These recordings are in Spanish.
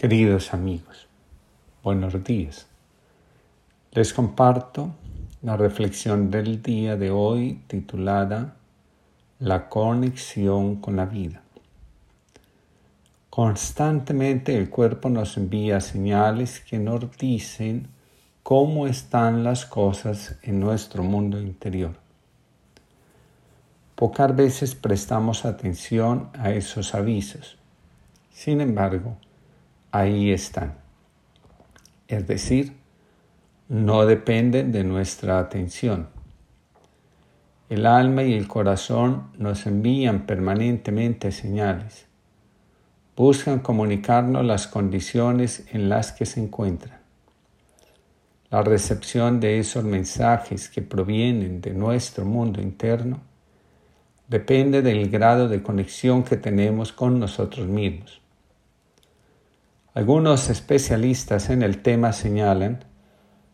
Queridos amigos, buenos días. Les comparto la reflexión del día de hoy titulada La conexión con la vida. Constantemente el cuerpo nos envía señales que nos dicen cómo están las cosas en nuestro mundo interior. Pocas veces prestamos atención a esos avisos. Sin embargo, ahí están. Es decir, no dependen de nuestra atención. El alma y el corazón nos envían permanentemente señales. Buscan comunicarnos las condiciones en las que se encuentran. La recepción de esos mensajes que provienen de nuestro mundo interno depende del grado de conexión que tenemos con nosotros mismos. Algunos especialistas en el tema señalan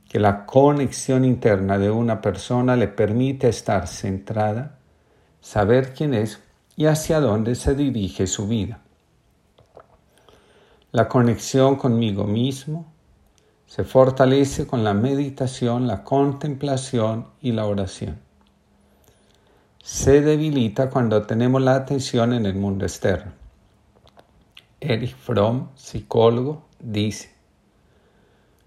que la conexión interna de una persona le permite estar centrada, saber quién es y hacia dónde se dirige su vida. La conexión conmigo mismo se fortalece con la meditación, la contemplación y la oración. Se debilita cuando tenemos la atención en el mundo externo. Erich Fromm, psicólogo, dice,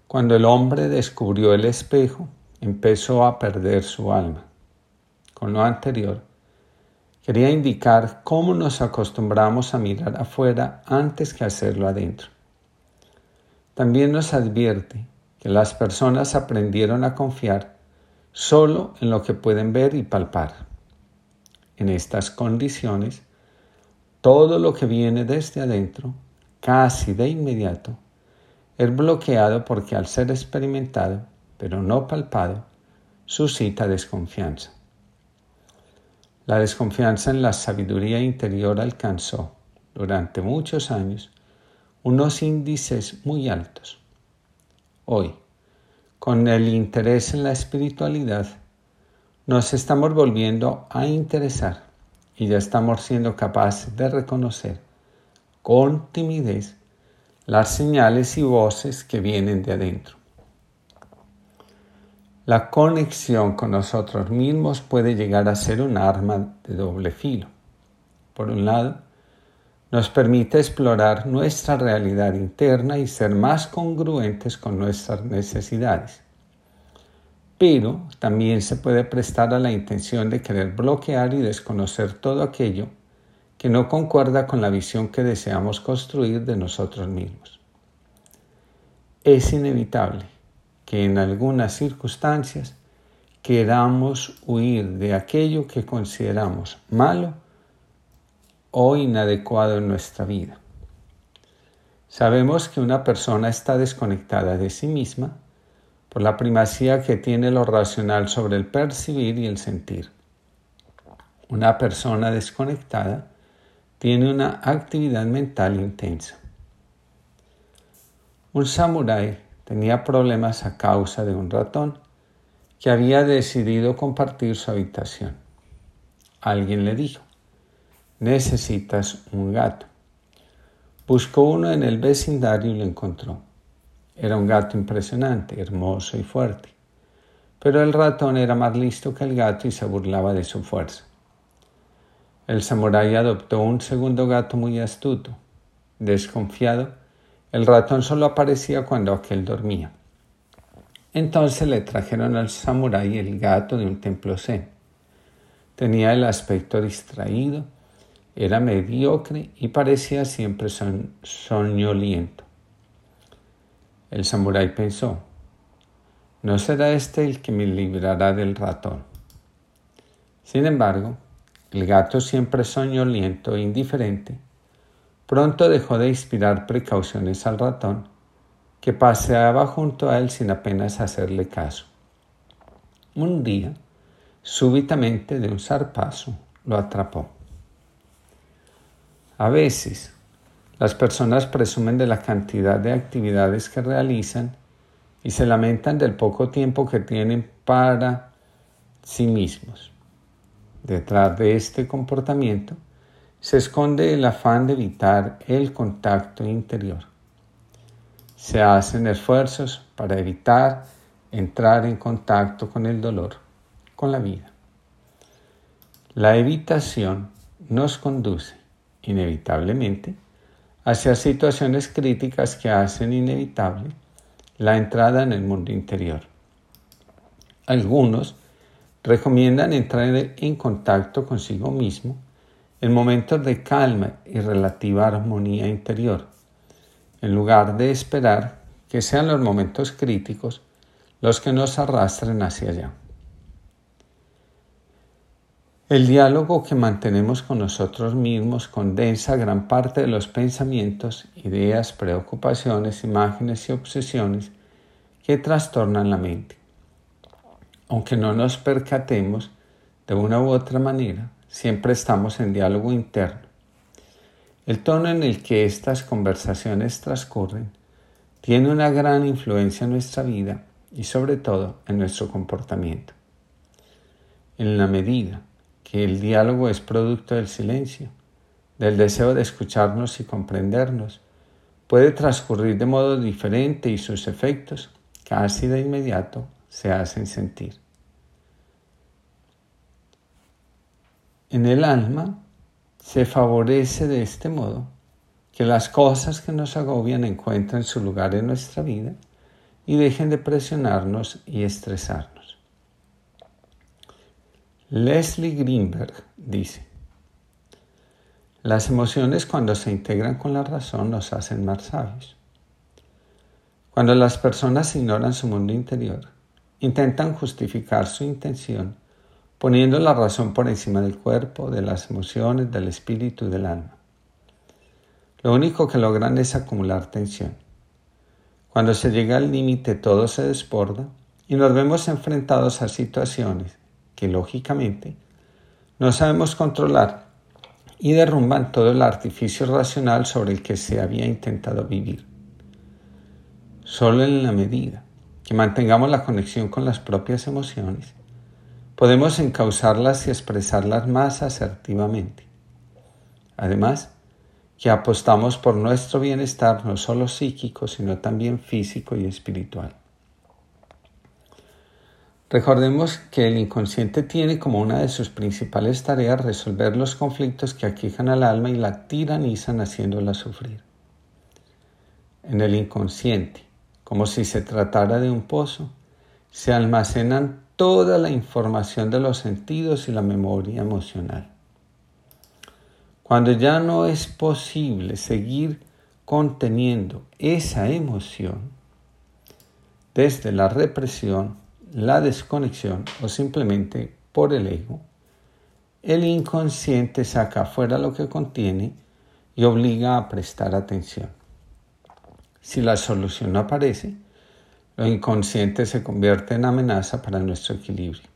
cuando el hombre descubrió el espejo, empezó a perder su alma. Con lo anterior, quería indicar cómo nos acostumbramos a mirar afuera antes que hacerlo adentro. También nos advierte que las personas aprendieron a confiar solo en lo que pueden ver y palpar. En estas condiciones, todo lo que viene desde adentro, casi de inmediato, es bloqueado porque al ser experimentado, pero no palpado, suscita desconfianza. La desconfianza en la sabiduría interior alcanzó, durante muchos años, unos índices muy altos. Hoy, con el interés en la espiritualidad, nos estamos volviendo a interesar y ya estamos siendo capaces de reconocer con timidez las señales y voces que vienen de adentro. La conexión con nosotros mismos puede llegar a ser un arma de doble filo. Por un lado, nos permite explorar nuestra realidad interna y ser más congruentes con nuestras necesidades pero también se puede prestar a la intención de querer bloquear y desconocer todo aquello que no concuerda con la visión que deseamos construir de nosotros mismos. Es inevitable que en algunas circunstancias queramos huir de aquello que consideramos malo o inadecuado en nuestra vida. Sabemos que una persona está desconectada de sí misma por la primacía que tiene lo racional sobre el percibir y el sentir. Una persona desconectada tiene una actividad mental intensa. Un samurái tenía problemas a causa de un ratón que había decidido compartir su habitación. Alguien le dijo, necesitas un gato. Buscó uno en el vecindario y lo encontró. Era un gato impresionante, hermoso y fuerte. Pero el ratón era más listo que el gato y se burlaba de su fuerza. El samurái adoptó un segundo gato muy astuto. Desconfiado, el ratón solo aparecía cuando aquel dormía. Entonces le trajeron al samurái el gato de un templo zen. Tenía el aspecto distraído, era mediocre y parecía siempre soñoliento. El samurái pensó, no será este el que me librará del ratón. Sin embargo, el gato siempre soñoliento e indiferente, pronto dejó de inspirar precauciones al ratón, que paseaba junto a él sin apenas hacerle caso. Un día, súbitamente de un zarpazo, lo atrapó. A veces, las personas presumen de la cantidad de actividades que realizan y se lamentan del poco tiempo que tienen para sí mismos. Detrás de este comportamiento se esconde el afán de evitar el contacto interior. se hacen esfuerzos para evitar entrar en contacto con el dolor, con la vida. La evitación nos conduce inevitablemente hacia situaciones críticas que hacen inevitable la entrada en el mundo interior. Algunos recomiendan entrar en contacto consigo mismo en momentos de calma y relativa armonía interior, en lugar de esperar que sean los momentos críticos los que nos arrastren hacia allá. El diálogo que mantenemos con nosotros mismos condensa gran parte de los pensamientos, ideas, preocupaciones, imágenes y obsesiones que trastornan la mente. Aunque no nos percatemos, de una u otra manera, siempre estamos en diálogo interno. El tono en el que estas conversaciones transcurren tiene una gran influencia en nuestra vida y sobre todo en nuestro comportamiento. En la medida que el diálogo es producto del silencio, del deseo de escucharnos y comprendernos, puede transcurrir de modo diferente y sus efectos, casi de inmediato, se hacen sentir. En el alma se favorece de este modo que las cosas que nos agobian encuentren su lugar en nuestra vida y dejen de presionarnos y estresarnos. Leslie Greenberg dice, las emociones cuando se integran con la razón nos hacen más sabios. Cuando las personas ignoran su mundo interior, intentan justificar su intención poniendo la razón por encima del cuerpo, de las emociones, del espíritu y del alma. Lo único que logran es acumular tensión. Cuando se llega al límite todo se desborda y nos vemos enfrentados a situaciones que lógicamente no sabemos controlar y derrumban todo el artificio racional sobre el que se había intentado vivir. Solo en la medida que mantengamos la conexión con las propias emociones, podemos encauzarlas y expresarlas más asertivamente. Además, que apostamos por nuestro bienestar no solo psíquico, sino también físico y espiritual. Recordemos que el inconsciente tiene como una de sus principales tareas resolver los conflictos que aquejan al alma y la tiranizan haciéndola sufrir. En el inconsciente, como si se tratara de un pozo, se almacenan toda la información de los sentidos y la memoria emocional. Cuando ya no es posible seguir conteniendo esa emoción, desde la represión, la desconexión o simplemente por el ego, el inconsciente saca afuera lo que contiene y obliga a prestar atención. Si la solución no aparece, lo inconsciente se convierte en amenaza para nuestro equilibrio.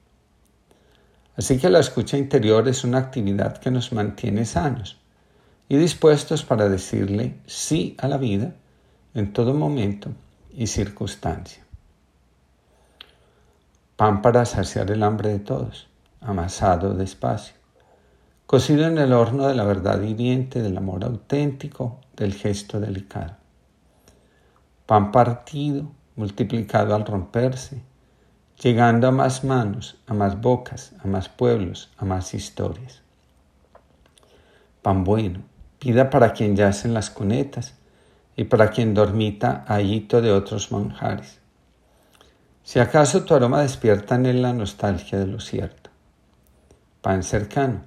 Así que la escucha interior es una actividad que nos mantiene sanos y dispuestos para decirle sí a la vida en todo momento y circunstancia. Pan para saciar el hambre de todos, amasado despacio, cocido en el horno de la verdad hiriente, del amor auténtico, del gesto delicado. Pan partido multiplicado al romperse, llegando a más manos, a más bocas, a más pueblos, a más historias. Pan bueno, pida para quien yace en las cunetas y para quien dormita hito de otros manjares. Si acaso tu aroma despierta en él la nostalgia de lo cierto. Pan cercano,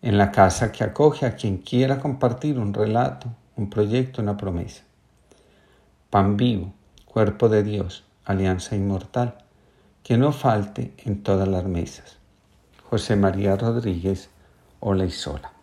en la casa que acoge a quien quiera compartir un relato, un proyecto, una promesa. Pan vivo, cuerpo de Dios, alianza inmortal, que no falte en todas las mesas. José María Rodríguez, Ola y Sola.